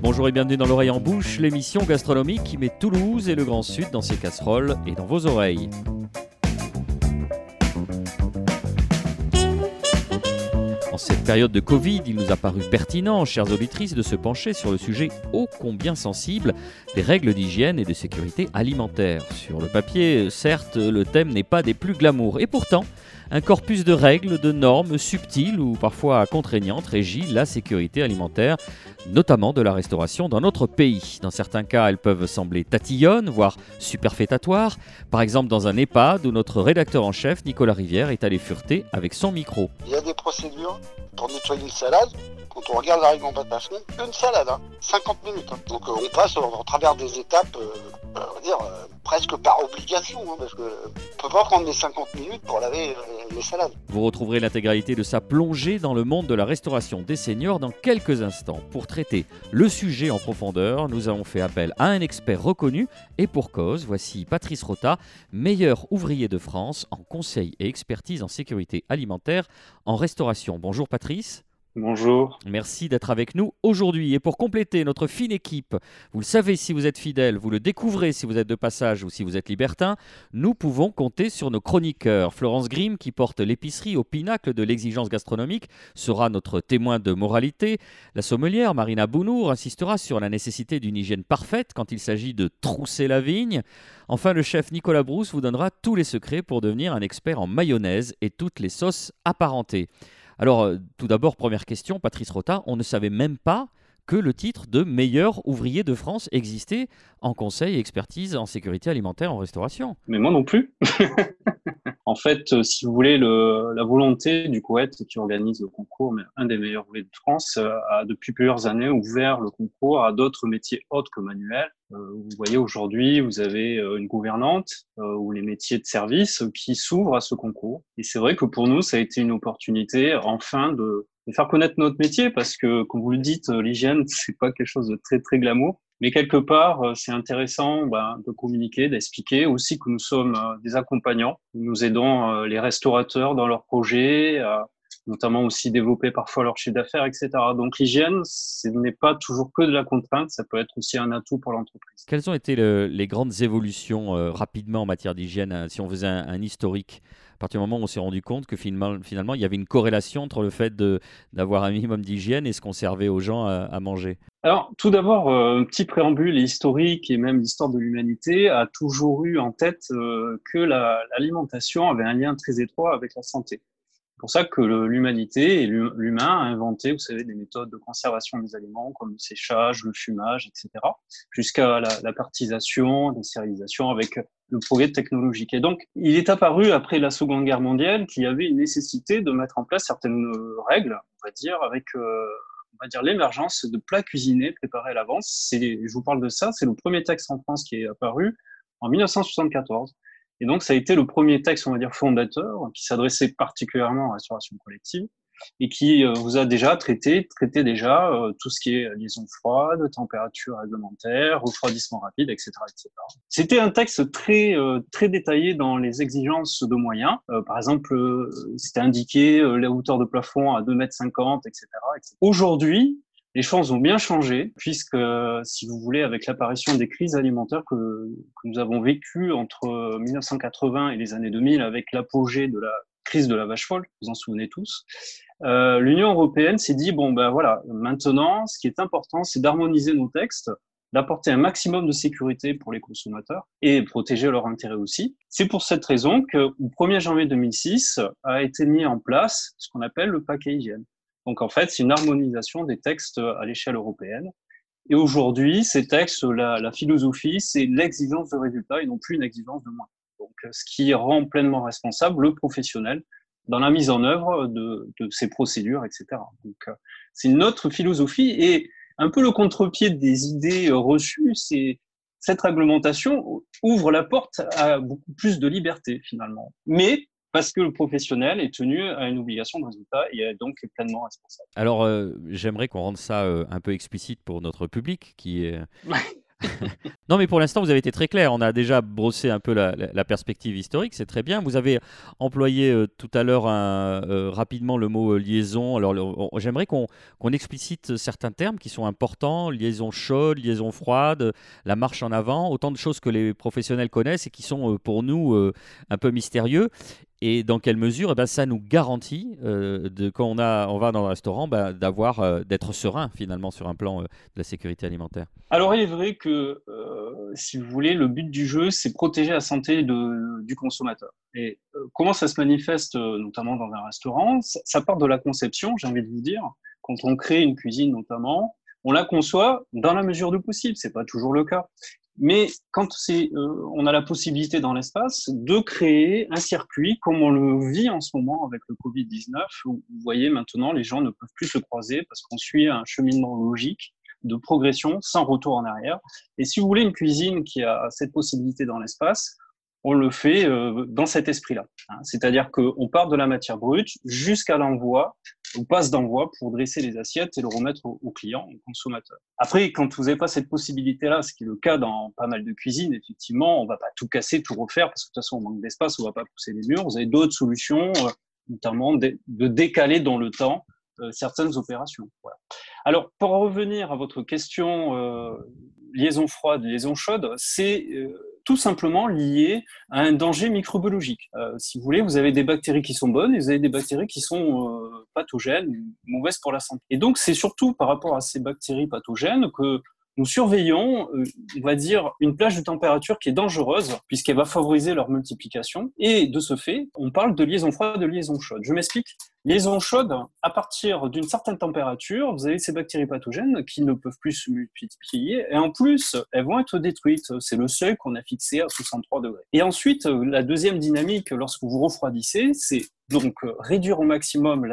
Bonjour et bienvenue dans l'oreille en bouche, l'émission gastronomique qui met Toulouse et le Grand Sud dans ses casseroles et dans vos oreilles. En cette période de Covid, il nous a paru pertinent, chères auditrices, de se pencher sur le sujet ô combien sensible des règles d'hygiène et de sécurité alimentaire. Sur le papier, certes, le thème n'est pas des plus glamour, et pourtant, un corpus de règles, de normes subtiles ou parfois contraignantes régit la sécurité alimentaire, notamment de la restauration dans notre pays. Dans certains cas, elles peuvent sembler tatillonnes, voire superfétatoires. Par exemple, dans un EHPAD où notre rédacteur en chef, Nicolas Rivière, est allé fureter avec son micro. Il y a des procédures pour nettoyer une salade. Quand on regarde la réglementation, une salade, hein, 50 minutes. hein. Donc euh, on passe au travers des étapes, euh, euh, presque par obligation, hein, parce que on peut pas prendre les 50 minutes pour laver euh, les salades. Vous retrouverez l'intégralité de sa plongée dans le monde de la restauration des seniors dans quelques instants. Pour traiter le sujet en profondeur, nous avons fait appel à un expert reconnu et pour cause, voici Patrice Rota, meilleur ouvrier de France en conseil et expertise en sécurité alimentaire en restauration. Bonjour Patrice. Bonjour. Merci d'être avec nous aujourd'hui. Et pour compléter notre fine équipe, vous le savez si vous êtes fidèle, vous le découvrez si vous êtes de passage ou si vous êtes libertin, nous pouvons compter sur nos chroniqueurs. Florence Grimm, qui porte l'épicerie au pinacle de l'exigence gastronomique, sera notre témoin de moralité. La sommelière Marina Bounour insistera sur la nécessité d'une hygiène parfaite quand il s'agit de trousser la vigne. Enfin, le chef Nicolas Brousse vous donnera tous les secrets pour devenir un expert en mayonnaise et toutes les sauces apparentées. Alors, euh, tout d'abord, première question, Patrice Rota, on ne savait même pas que le titre de meilleur ouvrier de France existait en conseil expertise en sécurité alimentaire en restauration. Mais moi non plus. en fait, euh, si vous voulez, le, la volonté du Coët qui organise le concours, mais un des meilleurs ouvriers de France, euh, a depuis plusieurs années ouvert le concours à d'autres métiers autres que manuels. Euh, vous voyez aujourd'hui, vous avez une gouvernante ou les métiers de service qui s'ouvrent à ce concours. Et c'est vrai que pour nous, ça a été une opportunité enfin de, de faire connaître notre métier parce que, comme vous le dites, l'hygiène, c'est pas quelque chose de très très glamour. Mais quelque part, euh, c'est intéressant ben, de communiquer, d'expliquer aussi que nous sommes euh, des accompagnants. Nous aidons euh, les restaurateurs dans leurs projets, notamment aussi développer parfois leur chiffre d'affaires, etc. Donc l'hygiène, ce n'est pas toujours que de la contrainte, ça peut être aussi un atout pour l'entreprise. Quelles ont été le- les grandes évolutions euh, rapidement en matière d'hygiène hein, Si on faisait un, un historique, à partir du moment où on s'est rendu compte que finalement, finalement, il y avait une corrélation entre le fait d'avoir un minimum d'hygiène et ce qu'on servait aux gens à, à manger. Alors, tout d'abord, euh, un petit préambule historique et même l'histoire de l'humanité a toujours eu en tête euh, que la- l'alimentation avait un lien très étroit avec la santé. C'est pour ça que l'humanité et l'hu- l'humain a inventé, vous savez, des méthodes de conservation des aliments comme le séchage, le fumage, etc., jusqu'à la, partisation, la stérilisation avec le progrès technologique. Et donc, il est apparu après la Seconde Guerre mondiale qu'il y avait une nécessité de mettre en place certaines euh, règles, on va dire, avec euh, on va dire l'émergence de plats cuisinés préparés à l'avance. Je vous parle de ça, c'est le premier texte en France qui est apparu en 1974. Et donc, ça a été le premier texte, on va dire, fondateur, qui s'adressait particulièrement à la restauration collective et qui euh, vous a déjà traité, traité déjà euh, tout ce qui est liaison froide, température réglementaire, refroidissement rapide, etc., etc. C'était un texte très euh, très détaillé dans les exigences de moyens. Euh, par exemple, euh, c'était indiqué euh, la hauteur de plafond à 2,50 mètres, etc., etc. Aujourd'hui, les choses ont bien changé, puisque, euh, si vous voulez, avec l'apparition des crises alimentaires que, nous avons vécues entre 1980 et les années 2000, avec l'apogée de la crise de la vache folle, vous en souvenez tous, euh, l'Union européenne s'est dit, bon, ben voilà, maintenant, ce qui est important, c'est d'harmoniser nos textes, d'apporter un maximum de sécurité pour les consommateurs et protéger leurs intérêts aussi. C'est pour cette raison que, au 1er janvier 2006, a été mis en place ce qu'on appelle le paquet hygiène. Donc, en fait, c'est une harmonisation des textes à l'échelle européenne. Et aujourd'hui, ces textes, la, philosophie, c'est l'exigence de résultat et non plus une exigence de moins. Donc, ce qui rend pleinement responsable le professionnel dans la mise en œuvre de, de ces procédures, etc. Donc, euh, c'est une autre philosophie et un peu le contre-pied des idées reçues, c'est cette réglementation ouvre la porte à beaucoup plus de liberté finalement. Mais parce que le professionnel est tenu à une obligation de résultat et est donc pleinement responsable. Alors, euh, j'aimerais qu'on rende ça euh, un peu explicite pour notre public qui est. non, mais pour l'instant, vous avez été très clair. On a déjà brossé un peu la, perspective historique, c'est très bien. Vous avez employé euh, tout à l'heure euh, rapidement le mot euh, liaison. Alors, j'aimerais qu'on explicite certains termes qui sont importants liaison chaude, liaison froide, la marche en avant, autant de choses que les professionnels connaissent et qui sont pour nous un peu mystérieux et dans quelle mesure eh ben, ça nous garantit, euh, de, quand on, a, on va dans un restaurant, ben, d'avoir, euh, d'être serein finalement sur un plan euh, de la sécurité alimentaire? Alors il est vrai que, si vous voulez, le but du jeu, c'est protéger la santé du consommateur. Et comment ça se manifeste, notamment dans un restaurant? Ça, ça part de la conception, j'ai envie de vous dire. Quand on crée une cuisine notamment, on la conçoit dans la mesure du possible. C'est pas toujours le cas. Mais quand euh, on a la possibilité dans l'espace de créer un circuit comme on le vit en ce moment avec le Covid-19, où vous voyez maintenant les gens ne peuvent plus se croiser parce qu'on suit un cheminement logique de progression sans retour en arrière. Et si vous voulez une cuisine qui a cette possibilité dans l'espace, on le fait euh, dans cet esprit-là. Hein. C'est-à-dire qu'on part de la matière brute jusqu'à l'envoi, passe d'envoi pour dresser les assiettes et le remettre au, client, au consommateur. Après, quand vous n'avez pas cette possibilité-là, ce qui est le cas dans pas mal de cuisines, effectivement, on va pas tout casser, tout refaire, parce que de toute façon, on manque d'espace, on va pas pousser les murs. Vous avez d'autres solutions, euh, notamment de, décaler dans le temps euh, certaines opérations. Alors, pour revenir à votre question, liaison froide, liaison chaude, c'est tout simplement lié à un danger microbiologique. Euh, si vous voulez, vous avez des bactéries qui sont bonnes et vous avez des bactéries qui sont euh, pathogènes, mauvaises pour la santé. Et donc, c'est surtout par rapport à ces bactéries pathogènes que nous surveillons, euh, on va dire, une plage de température qui est dangereuse puisqu'elle va favoriser leur multiplication. Et de ce fait, on parle de liaison froide, de liaison chaude. Je m'explique. Liaison chaude, à partir d'une certaine température, vous avez ces bactéries pathogènes qui ne peuvent plus se multiplier et en plus, elles vont être détruites. C'est le seuil qu'on a fixé à 63 degrés. Et ensuite, la deuxième dynamique, lorsque vous refroidissez, c'est donc euh, réduire au maximum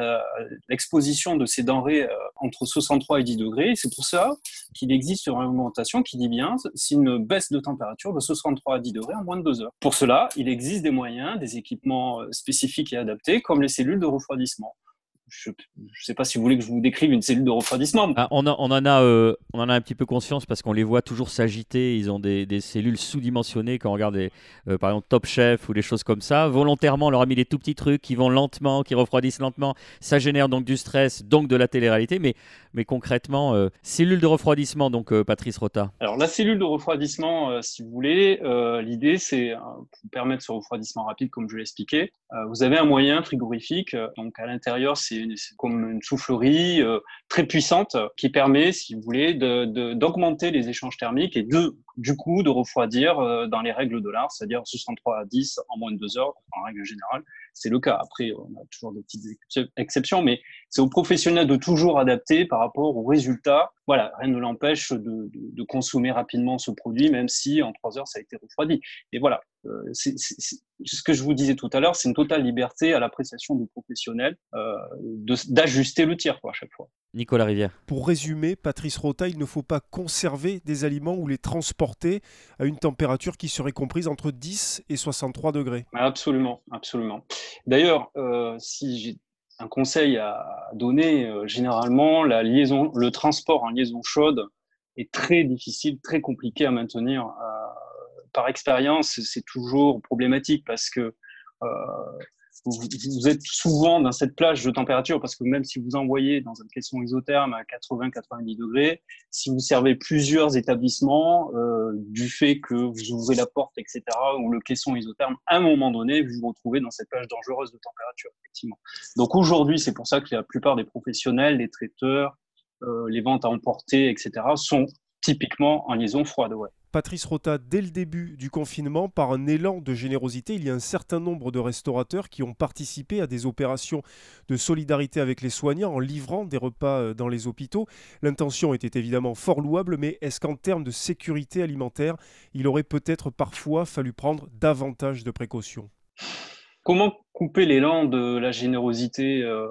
l'exposition de ces denrées euh, entre 63 et 10 degrés. C'est pour ça qu'il existe une réglementation qui dit bien c'est une baisse de température de 63 à 10 degrés en moins de deux heures. Pour cela, il existe des moyens, des équipements euh, spécifiques et adaptés, comme les cellules de refroidissement je ne sais pas si vous voulez que je vous décrive une cellule de refroidissement. Ah, on, on, en a, euh, on en a un petit peu conscience parce qu'on les voit toujours s'agiter. Ils ont des, des cellules sous-dimensionnées quand on regarde euh, par exemple Top Chef ou des choses comme ça. Volontairement, on leur a mis des tout petits trucs qui vont lentement, qui refroidissent lentement. Ça génère donc du stress, donc de la télé-réalité. Mais, mais concrètement, euh, cellule de refroidissement, donc Patrice Rota. Alors la cellule de refroidissement, si vous voulez, l'idée c'est pour permettre ce refroidissement rapide, comme je l'ai expliqué. vous avez un moyen frigorifique. donc à l'intérieur, c'est comme une soufflerie euh, très puissante qui permet, si vous voulez, d'augmenter les échanges thermiques et de, du coup de refroidir euh, dans les règles de l'art, c'est-à-dire 63 à 10 en moins de deux heures en règle générale c'est le cas. Après, on a toujours des petites exceptions, mais c'est aux professionnels de toujours adapter par rapport aux résultats. Voilà, rien ne l'empêche de, consommer rapidement ce produit, même si en trois heures, ça a été refroidi. Et voilà, euh, ce que je vous disais tout à l'heure, c'est une totale liberté à l'appréciation du professionnel euh, d'ajuster le tir quoi, à chaque fois. Nicolas Rivière. Pour résumer, Patrice Rota, il ne faut pas conserver des aliments ou les transporter à une température qui serait comprise entre 10 et 63 degrés. Absolument, absolument. D'ailleurs, euh, si j'ai un conseil à donner, euh, généralement, la liaison, le transport en liaison chaude est très difficile, très compliqué à maintenir. Euh, par expérience, c'est toujours problématique parce que vous, êtes souvent dans cette plage de température parce que même si vous envoyez dans un caisson isotherme à 80-90 degrés, si vous servez plusieurs établissements, euh, du fait que vous ouvrez la porte, etc., ou le caisson isotherme, à un moment donné, vous vous retrouvez dans cette plage dangereuse de température, effectivement. Donc aujourd'hui, c'est pour ça que la plupart des professionnels, les traiteurs, euh, les ventes à emporter, etc., sont typiquement en liaison froide. Patrice Rota, dès le début du confinement, par un élan de générosité, il y a un certain nombre de restaurateurs qui ont participé à des opérations de solidarité avec les soignants en livrant des repas euh, dans les hôpitaux. L'intention était évidemment fort louable, mais est-ce qu'en termes de sécurité alimentaire, il aurait peut-être parfois fallu prendre davantage de précautions? Comment couper l'élan de la générosité euh,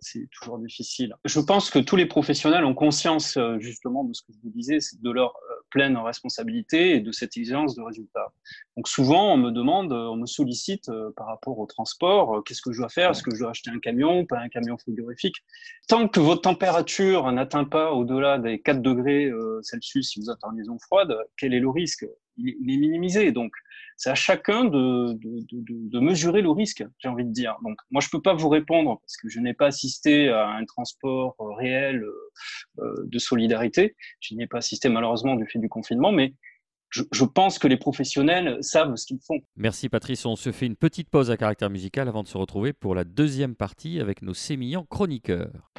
c'est toujours difficile. Je pense que tous les professionnels ont conscience euh, justement de ce que je vous disais, de leur pleine responsabilité et de cette exigence de résultat. Donc souvent, on me demande, on me sollicite par rapport au transport, qu'est-ce que je dois faire? Est-ce que je dois acheter un camion, pas un camion frigorifique Tant que votre température n'atteint pas au-delà des 4 degrés Celsius si vous êtes en liaison froide, quel est le risque? Il est minimisé. Donc, c'est à chacun de, de, mesurer le risque, j'ai envie de dire. Donc, moi, je ne peux pas vous répondre parce que je n'ai pas assisté à un transport euh, réel euh, euh, de solidarité. Je n'y ai pas assisté malheureusement du fait du confinement, mais je, je, pense que les professionnels savent ce qu'ils font. Merci Patrice. On se fait une petite pause à caractère musical avant de se retrouver pour la deuxième partie avec nos sémillants chroniqueurs.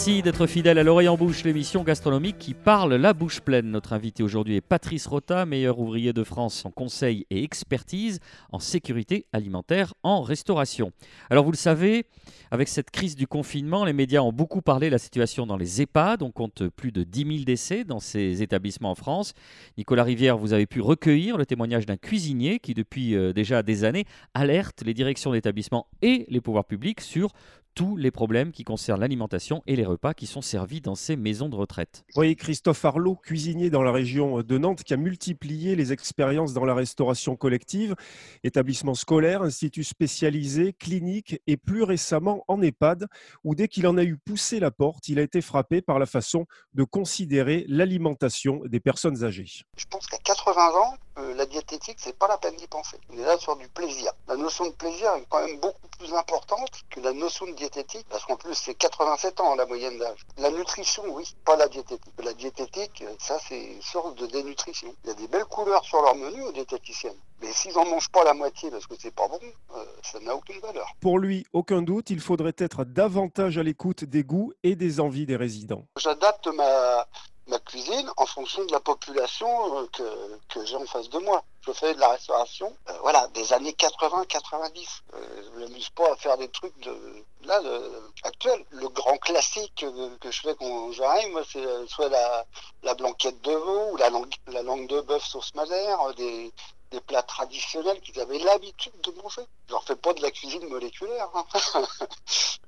Merci d'être fidèle à l'oreille en bouche, l'émission gastronomique qui parle la bouche pleine. Notre invité aujourd'hui est Patrice Rota, meilleur ouvrier de France en conseil et expertise en sécurité alimentaire en restauration. Alors vous le savez, avec cette crise du confinement, les médias ont beaucoup parlé de la situation dans les EHPAD. On compte plus de 10 000 décès dans ces établissements en France. Nicolas Rivière, vous avez pu recueillir le témoignage d'un cuisinier qui, depuis euh, déjà des années, alerte les directions d'établissement et les pouvoirs publics sur tous les problèmes qui concernent l'alimentation et les repas qui sont servis dans ces maisons de retraite. voyez Christophe Arlot, cuisinier dans la région de Nantes, qui a multiplié les expériences dans la restauration collective, établissement scolaire, institut spécialisé, clinique et plus récemment en EHPAD, où dès qu'il en a eu poussé la porte, il a été frappé par la façon de considérer l'alimentation des personnes âgées. Je pense qu'à 80 ans, euh, la diététique, c'est pas la peine d'y penser. On est là sur du plaisir. La notion de plaisir est quand même beaucoup plus importante que la notion de diététique, parce qu'en plus, c'est 87 ans la moyenne d'âge. La nutrition, oui, pas la diététique. La diététique, ça, c'est une sorte de dénutrition. Il y a des belles couleurs sur leur menu aux diététiciennes. Mais s'ils n'en mangent pas la moitié parce que c'est pas bon, euh, ça n'a aucune valeur. Pour lui, aucun doute, il faudrait être davantage à l'écoute des goûts et des envies des résidents. J'adapte ma, ma cuisine en fonction de la population euh, que, que j'ai en face de moi. Je fais de la restauration, euh, voilà, des années 80-90. Euh, je ne m'amuse pas à faire des trucs de là actuels. Le grand classique que je fais quand j'arrive, moi, c'est soit la, la blanquette de veau ou la langue, la langue de bœuf sauce madère, des, des plats traditionnels qu'ils avaient l'habitude de manger. Je leur fais pas de la cuisine moléculaire. Hein.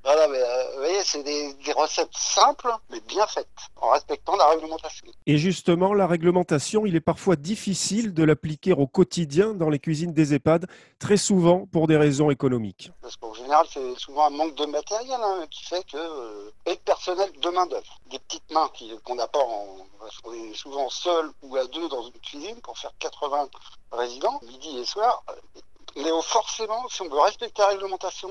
voilà, mais euh, vous voyez, c'est des, recettes simples, mais bien faites, en respectant la réglementation. Et justement, la réglementation, il est parfois difficile de l'appliquer au quotidien dans les cuisines des EHPAD, très souvent pour des raisons économiques. Parce qu'en général, c'est souvent un manque de matériel hein, qui fait que, euh, et de personnel de main-d'œuvre. Des petites mains qu'on n'a pas en. Parce qu'on est souvent seul ou à deux dans une cuisine pour faire 80 résidents, midi et soir. Mais forcément, si on veut respecter la réglementation,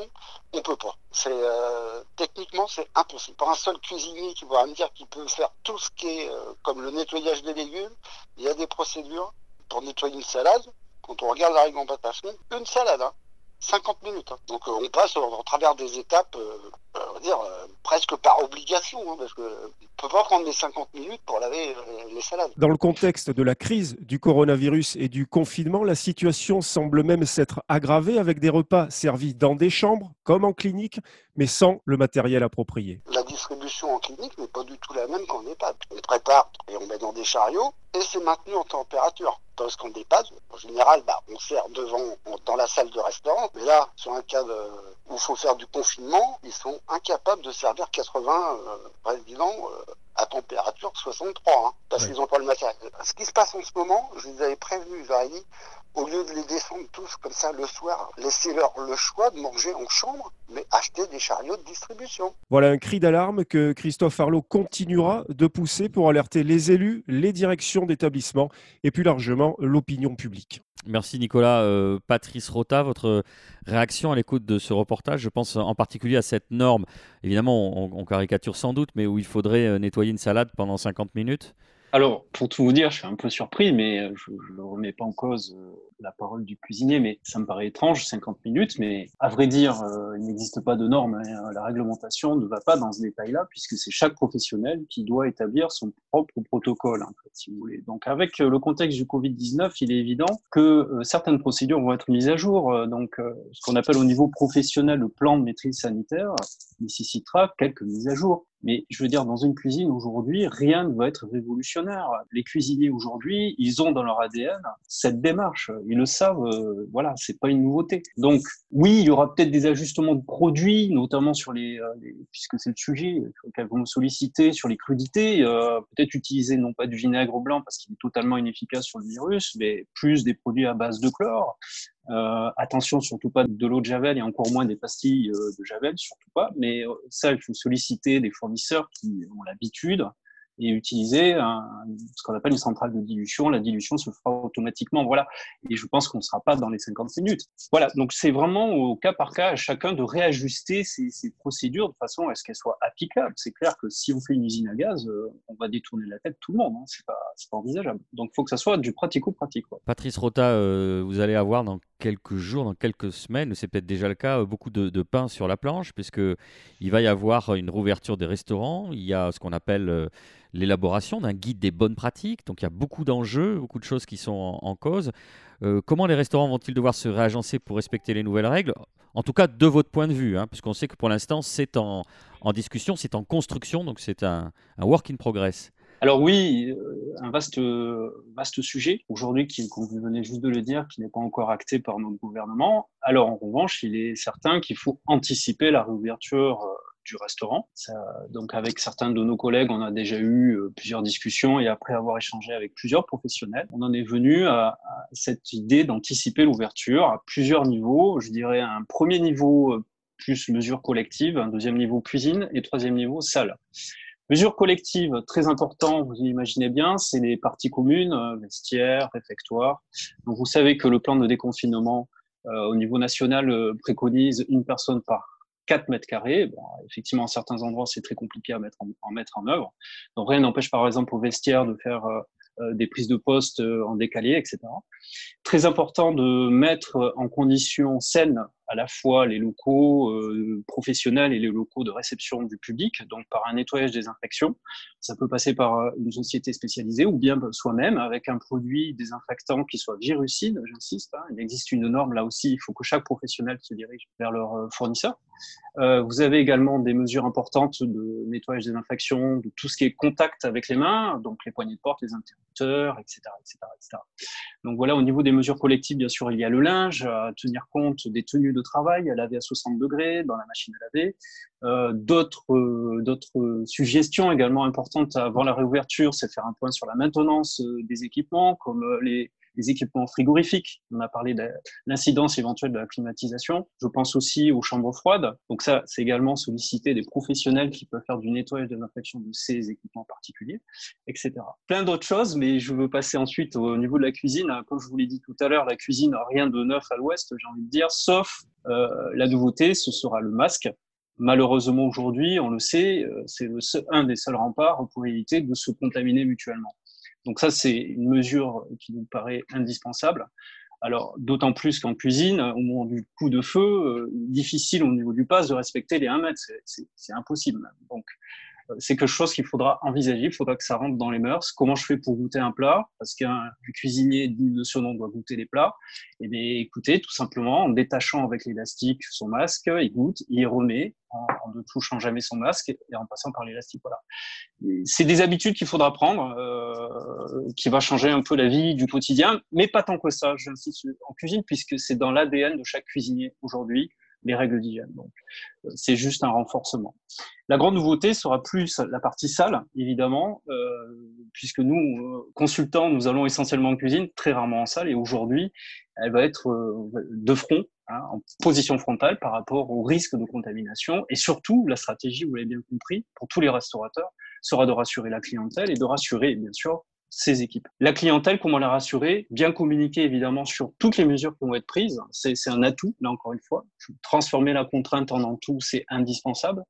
on peut pas. C'est euh, techniquement c'est impossible. Pour un seul cuisinier qui va me dire qu'il peut faire tout ce qui est euh, comme le nettoyage des légumes, il y a des procédures pour nettoyer une salade. Quand on regarde la réglementation, une salade, hein, 50 minutes. Hein. Donc euh, on passe au, travers des étapes, euh, euh, on va dire, presque par obligation, hein, parce qu'on ne peut pas prendre les 50 minutes pour laver les salades. Dans le contexte de la crise du coronavirus et du confinement, la situation semble même s'être aggravée avec des repas servis dans des chambres, comme en clinique, mais sans le matériel approprié. La distribution en clinique n'est pas du tout la même qu'en EHPAD. On prépare et on met dans des chariots, et c'est maintenu en température parce qu'on dépasse. En général, bah, on sert devant, dans la salle de restaurant. Mais là, sur un cas où il faut faire du confinement, ils sont incapables de servir 80 euh, résidents euh, à température 63, hein, parce qu'ils n'ont pas le matériel. Ce qui se passe en ce moment, je vous avais prévenu, j'aurais dit, au lieu de les descendre tous comme ça le soir, laissez-leur le choix de manger en chambre, mais acheter des chariots de distribution. Voilà un cri d'alarme que Christophe Arlot continuera de pousser pour alerter les élus, les directions d'établissement et plus largement l'opinion publique. Merci Nicolas. Euh, Patrice Rota, votre réaction à l'écoute de ce reportage, je pense en particulier à cette norme, évidemment on, caricature sans doute, mais où il faudrait euh, nettoyer une salade pendant 50 minutes? Alors, pour tout vous dire, je suis un peu surpris, mais euh, je ne remets pas en cause euh, la parole du cuisinier, mais ça me paraît étrange, 50 minutes, mais à vrai dire, euh, il n'existe pas de normes. Hein. La réglementation ne va pas dans ce détail-là, puisque c'est chaque professionnel qui doit établir son propre protocole, si vous voulez. Donc, avec le contexte du Covid-19, il est évident que certaines procédures vont être mises à jour. Donc, ce qu'on appelle au niveau professionnel le plan de maîtrise sanitaire nécessitera quelques mises à jour. Mais je veux dire, dans une cuisine aujourd'hui, rien ne va être révolutionnaire. Les cuisiniers aujourd'hui, ils ont dans leur ADN cette démarche. Ils le savent. Euh, voilà, c'est pas une nouveauté. Donc, oui, il y aura peut-être des ajustements de produits, notamment sur les, euh, puisque c'est le sujet auquel vous me sollicitez, sur les crudités. Euh, peut-être utiliser non pas du vinaigre blanc parce qu'il est totalement inefficace sur le virus, mais plus des produits à base de chlore. Euh, attention, surtout pas de l'eau de Javel et encore moins des pastilles euh, de Javel, surtout pas. Mais euh, ça, il faut solliciter des fournisseurs qui ont l'habitude et utiliser ce qu'on appelle une centrale de dilution. La dilution se fera automatiquement. Voilà. Et je pense qu'on ne sera pas dans les 50 minutes. Voilà. Donc, c'est vraiment au cas par cas chacun de réajuster ces, procédures de façon à ce qu'elles soient applicables. C'est clair que si on fait une usine à gaz, euh, on va détourner la tête tout le monde. Hein. C'est pas, pas envisageable. Donc, il faut que ça soit du pratico-pratique. Patrice Rota, euh, vous allez avoir dans quelques jours, dans quelques semaines, c'est peut-être déjà le cas, euh, beaucoup de, de, pain sur la planche, puisque il va y avoir une rouverture des restaurants. Il y a ce qu'on appelle l'élaboration d'un guide des bonnes pratiques. Donc il y a beaucoup d'enjeux, beaucoup de choses qui sont en, cause. Euh, comment les restaurants vont-ils devoir se réagencer pour respecter les nouvelles règles? En tout cas, de votre point de vue, hein, puisqu'on sait que pour l'instant, c'est en, discussion, c'est en construction, donc c'est un, work in progress. Alors oui, euh, un vaste, vaste sujet aujourd'hui, comme vous venez juste de le dire, qui n'est pas encore acté par notre gouvernement. Alors en revanche, il est certain qu'il faut anticiper la réouverture euh, du restaurant. donc avec certains de nos collègues, on a déjà eu euh, plusieurs discussions et après avoir échangé avec plusieurs professionnels, on en est venu à, cette idée d'anticiper l'ouverture à plusieurs niveaux. Je dirais un premier niveau euh, plus mesure collective, un deuxième niveau cuisine et troisième niveau salle. Mesure collective, très important, vous imaginez bien, c'est les parties communes, euh, vestiaires, réfectoires. Donc vous savez que le plan de déconfinement au niveau national préconise une personne par 4 mètres carrés. Bon, effectivement, à certains endroits, c'est très compliqué à mettre en, mettre en œuvre. Donc, rien n'empêche, par exemple, au vestiaire de faire euh, euh, des prises de poste euh, en décalé, etc. Très important de mettre en condition saine à la fois les locaux professionnels et les locaux de réception du public, donc par un nettoyage des infections. Ça peut passer par une société spécialisée ou bien soi-même avec un produit désinfectant qui soit virucide, j'insiste. Hein. Il existe une norme là aussi, il faut que chaque professionnel se dirige vers leur fournisseur. Euh, vous avez également des mesures importantes de nettoyage des infections, de tout ce qui est contact avec les mains, donc les poignées de porte, les interrupteurs, etc., etc., etc. Donc voilà, au niveau des mesures collectives, bien sûr, il y a le linge, à tenir compte des tenues de travail, à laver à 60 degrés dans la machine à laver. Euh, d'autres, euh, d'autres suggestions également importantes avant la réouverture, c'est faire un point sur la maintenance des équipements, comme les, les équipements frigorifiques. On a parlé de l'incidence éventuelle de la climatisation. Je pense aussi aux chambres froides. Donc ça, c'est également solliciter des professionnels qui peuvent faire du nettoyage de l'infection de ces équipements particuliers, etc. Plein d'autres choses, mais je veux passer ensuite au niveau de la cuisine. Comme je vous l'ai dit tout à l'heure, la cuisine n'a rien de neuf à l'ouest, j'ai envie de dire, sauf euh, la nouveauté, ce sera le masque. Malheureusement, aujourd'hui, on le sait, euh, c'est un des seuls remparts pour éviter de se contaminer mutuellement. Donc ça, c'est une mesure qui nous paraît indispensable. Alors, d'autant plus qu'en cuisine, au moment du coup de feu, euh, difficile au niveau du pass de respecter les 1 mètre. C'est impossible. Donc, c'est quelque chose qu'il faudra envisager. Il faudra que ça rentre dans les mœurs. Comment je fais pour goûter un plat? Parce qu'un cuisinier digne de ce nom doit goûter les plats. Et eh bien, écoutez, tout simplement, en détachant avec l'élastique son masque, il goûte, il remet, en, ne touchant jamais son masque et en passant par l'élastique. Voilà. C'est des habitudes qu'il faudra prendre, euh, qui va changer un peu la vie du quotidien, mais pas tant que ça, j'insiste, en cuisine, puisque c'est dans l'ADN de chaque cuisinier aujourd'hui les règles d'hygiène. Donc, euh, c'est juste un renforcement. La grande nouveauté sera plus la partie salle, évidemment, euh, puisque nous, euh, consultants, nous allons essentiellement en cuisine, très rarement en salle, et aujourd'hui, elle va être de front, hein, en position frontale par rapport au risque de contamination, et surtout, la stratégie, vous l'avez bien compris, pour tous les restaurateurs, sera de rassurer la clientèle et de rassurer, bien sûr, ces équipes. La clientèle, comment la rassurer? Bien communiquer évidemment sur toutes les mesures qui vont être prises. C'est un atout, là encore une fois. Transformer la contrainte en atout, c'est indispensable.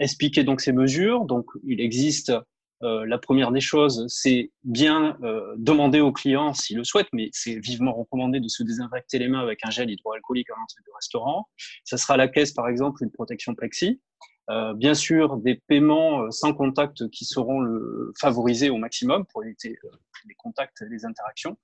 Expliquer donc ces mesures. Donc il existe euh, la première des choses, c'est bien euh, demander aux clients s'ils le souhaitent, mais c'est vivement recommandé de se désinfecter les mains avec un gel hydroalcoolique à l'entrée du restaurant. Ça sera à la caisse, par exemple, une protection plexi. Euh, bien sûr, des paiements euh, sans contact qui seront le, favorisés au maximum pour éviter euh, les contacts les interactions.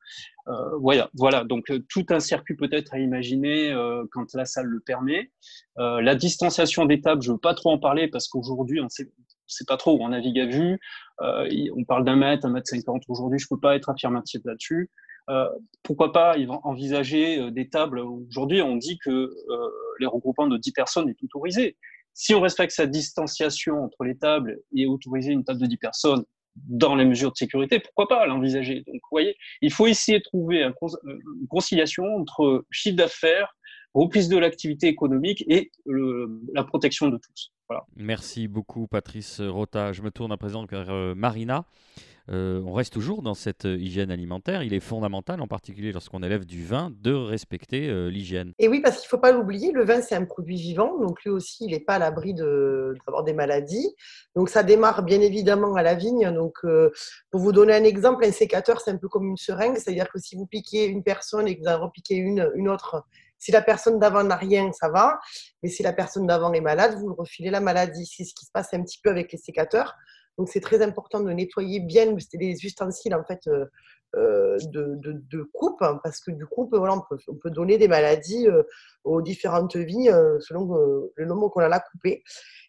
voilà, voilà, donc tout un circuit peut-être à imaginer quand la salle le permet. la distanciation des tables, je ne veux pas trop en parler parce qu'aujourd'hui, on ne sait pas trop on navigue à vue. on parle d'un mètre, un mètre cinquante aujourd'hui, je ne peux pas être affirmatif là-dessus. pourquoi pas envisager des tables Aujourd'hui, on dit que les regroupements de 10 personnes est autorisé. Si on respecte sa distanciation entre les tables et autoriser une table de 10 personnes dans les mesures de sécurité, pourquoi pas l'envisager? Donc, vous voyez, il faut essayer de trouver une conciliation entre chiffre d'affaires, reprise de l'activité économique et la protection de tous. Voilà. Merci beaucoup, Patrice Rota. Je me tourne à présent vers euh, Marina. Euh, on reste toujours dans cette euh, hygiène alimentaire. Il est fondamental, en particulier lorsqu'on élève du vin, de respecter euh, l'hygiène. Et oui, parce qu'il ne faut pas l'oublier, le vin, c'est un produit vivant, donc lui aussi, il n'est pas à l'abri d'avoir des maladies. Donc ça démarre bien évidemment à la vigne. Donc pour vous donner un exemple, un sécateur, c'est un peu comme une seringue, c'est-à-dire que si vous piquez une personne et que vous en repiquez une, une autre, si la personne d'avant n'a rien, ça va. Mais si la personne d'avant est malade, vous refilez la maladie. C'est ce qui se passe un petit peu avec les sécateurs. Donc c'est très important de nettoyer bien les ustensiles en fait euh, euh, de, coupe hein, parce que du coup on peut, donner des maladies euh, aux différentes vignes selon le nombre qu'on a a coupé.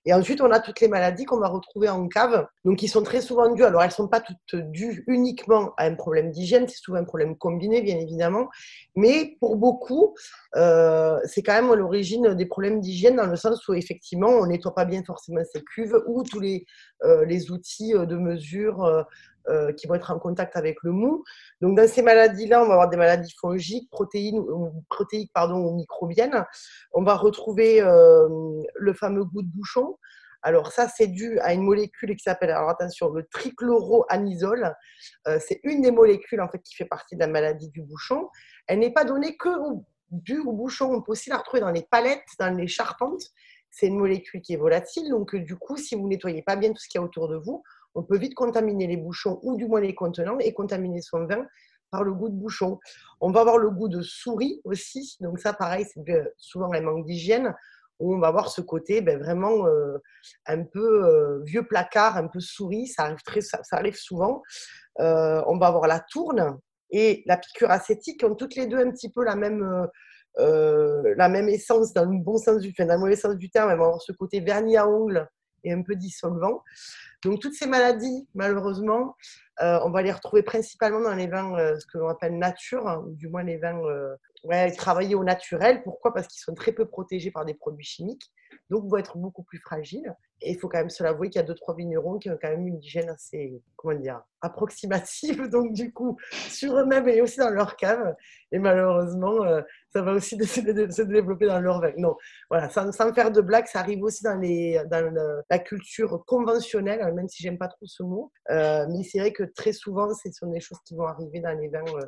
Et ensuite, on a toutes les maladies qu'on va retrouver en cave, donc qui sont très souvent dues. Alors, elles ne sont pas toutes dues uniquement à un problème d'hygiène, c'est souvent un problème combiné, bien évidemment. Mais pour beaucoup, euh, c'est quand même l'origine des problèmes d'hygiène dans le sens où, effectivement, on ne nettoie pas bien forcément ses cuves ou tous les, euh, les outils de mesure euh, qui vont être en contact avec le mou. Donc, dans ces maladies-là, on va avoir des maladies fongiques, protéines, protéiques pardon, ou microbiennes. On va retrouver euh, le fameux goût de bouchon. Alors ça, c'est dû à une molécule qui s'appelle, alors attention, le trichloroanisole. Euh, c'est une des molécules en fait qui fait partie de la maladie du bouchon. Elle n'est pas donnée que au, au bouchon. On peut aussi la retrouver dans les palettes, dans les charpentes. C'est une molécule qui est volatile. Donc du coup, si vous nettoyez pas bien tout ce qu'il y a autour de vous, on peut vite contaminer les bouchons ou du moins les contenants et contaminer son vin par le goût de bouchon. On va avoir le goût de souris aussi. Donc ça, pareil, c'est souvent un manque d'hygiène où on va avoir ce côté ben, vraiment euh, un peu euh, vieux placard, un peu souris. Ça arrive, très, ça, arrive souvent. Euh, on va avoir la tourne et la piqûre acétique qui ont toutes les deux un petit peu la même, la même essence dans le bon sens du, enfin, dans le mauvais sens du terme. On va avoir ce côté vernis à ongles et un peu dissolvant. Donc toutes ces maladies, malheureusement, euh, on va les retrouver principalement dans les vins, euh, ce que l'on appelle nature, hein, ou du moins les vins euh, travaillés au naturel. Pourquoi? Parce qu'ils sont très peu protégés par des produits chimiques, donc vont être beaucoup plus fragiles. Et il faut quand même se l'avouer qu'il y a deux, trois vignerons qui ont quand même une hygiène assez, comment dire, approximative, donc du coup, sur eux-mêmes et aussi dans leur cave. Et malheureusement, ça va aussi se développer dans leur vin. Non, voilà, sans, faire de blagues, ça arrive aussi dans la culture conventionnelle, même si j'aime pas trop ce mot. Euh, mais c'est vrai que très souvent, ce sont des choses qui vont arriver dans les vins euh,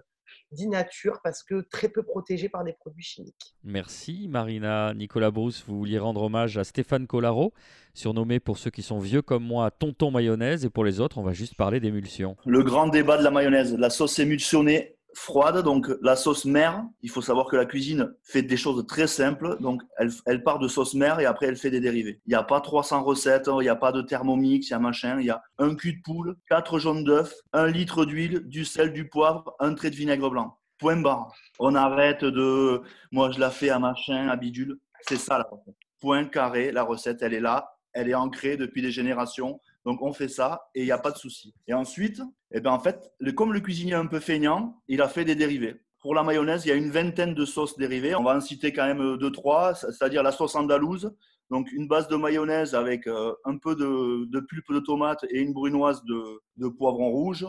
d'inature parce que très peu protégés par des produits chimiques. Merci Marina. Nicolas Brousse, vous vouliez rendre hommage à Stéphane Collaro, surnommé pour ceux qui sont vieux comme moi Tonton Mayonnaise, et pour les autres, on va juste parler d'émulsion. Le grand débat de la mayonnaise, la sauce émulsionnée froide, donc la sauce mère. Il faut savoir que la cuisine fait des choses très simples, donc elle, elle part de sauce mère et après elle fait des dérivés. Il n'y a pas 300 recettes, il n'y a pas de thermomix, il y a machin, il y a un cul de poule, quatre jaunes d'œufs, un litre d'huile, du sel, du poivre, un trait de vinaigre blanc. Point barre. On arrête de, moi je la fais à machin, à bidule. C'est ça la recette. Point carré, la recette, elle est là, elle est ancrée depuis des générations. Donc on fait ça et il n'y a pas de souci. Et ensuite, eh ben en fait, comme le cuisinier est un peu feignant, il a fait des dérivés. Pour la mayonnaise, il y a une vingtaine de sauces dérivées. On va en citer quand même deux, trois, c'est-à-dire la sauce andalouse. Donc une base de mayonnaise avec euh, un peu de, pulpe de tomate et une brunoise de poivron rouge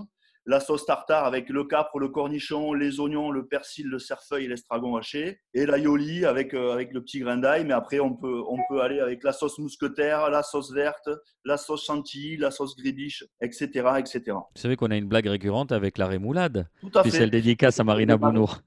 la sauce tartare avec le capre, le cornichon, les oignons, le persil, le cerfeuil et l'estragon haché, et la yoli avec, euh, avec le petit grain d'ail. Mais après, on peut, on peut aller avec la sauce mousquetaire, la sauce verte, la sauce chantilly, la sauce gribiche, etc. etc. Vous savez qu'on a une blague récurrente avec la rémoulade. Tout à fait. C'est le dédicace à Marina Bounour.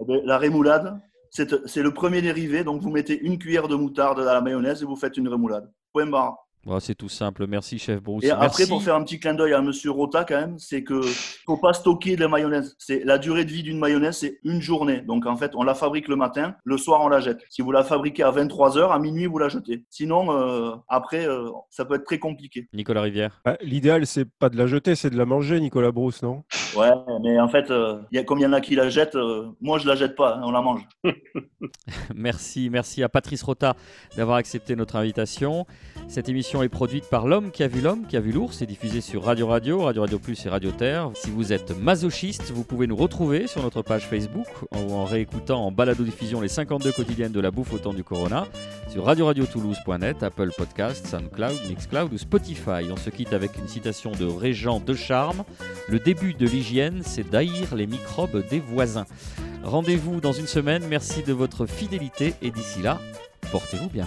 Eh ben, la rémoulade, c'est le premier dérivé. Donc, vous mettez une cuillère de moutarde dans la mayonnaise et vous faites une rémoulade. Point barre c'est tout simple. Merci, chef Bruce. Et après, pour faire un petit clin d'œil à Monsieur Rota, quand même, c'est que faut pas stocker de la mayonnaise. C'est la durée de vie d'une mayonnaise, c'est une journée. Donc en fait, on la fabrique le matin, le soir on la jette. Si vous la fabriquez à 23 h à minuit vous la jetez. Sinon, euh, après, euh, ça peut être très compliqué. Nicolas Rivière. Bah, l'idéal, c'est pas de la jeter, c'est de la manger, Nicolas Brousse, non? Ouais, mais en fait, euh, y a, comme il y en a qui la jettent, moi je la jette pas, hein, on la mange. merci, merci à Patrice Rota d'avoir accepté notre invitation. Cette émission est produite par l'homme qui a vu l'homme, qui a vu l'ours. C'est diffusé sur Radio Radio, Radio Radio Plus et Radio Terre. Si vous êtes masochiste, vous pouvez nous retrouver sur notre page Facebook ou en réécoutant en balado-diffusion les 52 quotidiennes de la bouffe au temps du Corona sur radioradio-toulouse.net, Apple Podcast, SoundCloud, Mixcloud ou Spotify. On se quitte avec une citation de Régent de Charme. Le début de l'hygiène, c'est d'haïr les microbes des voisins. Rendez-vous dans une semaine. Merci de votre fidélité et d'ici là, portez-vous bien.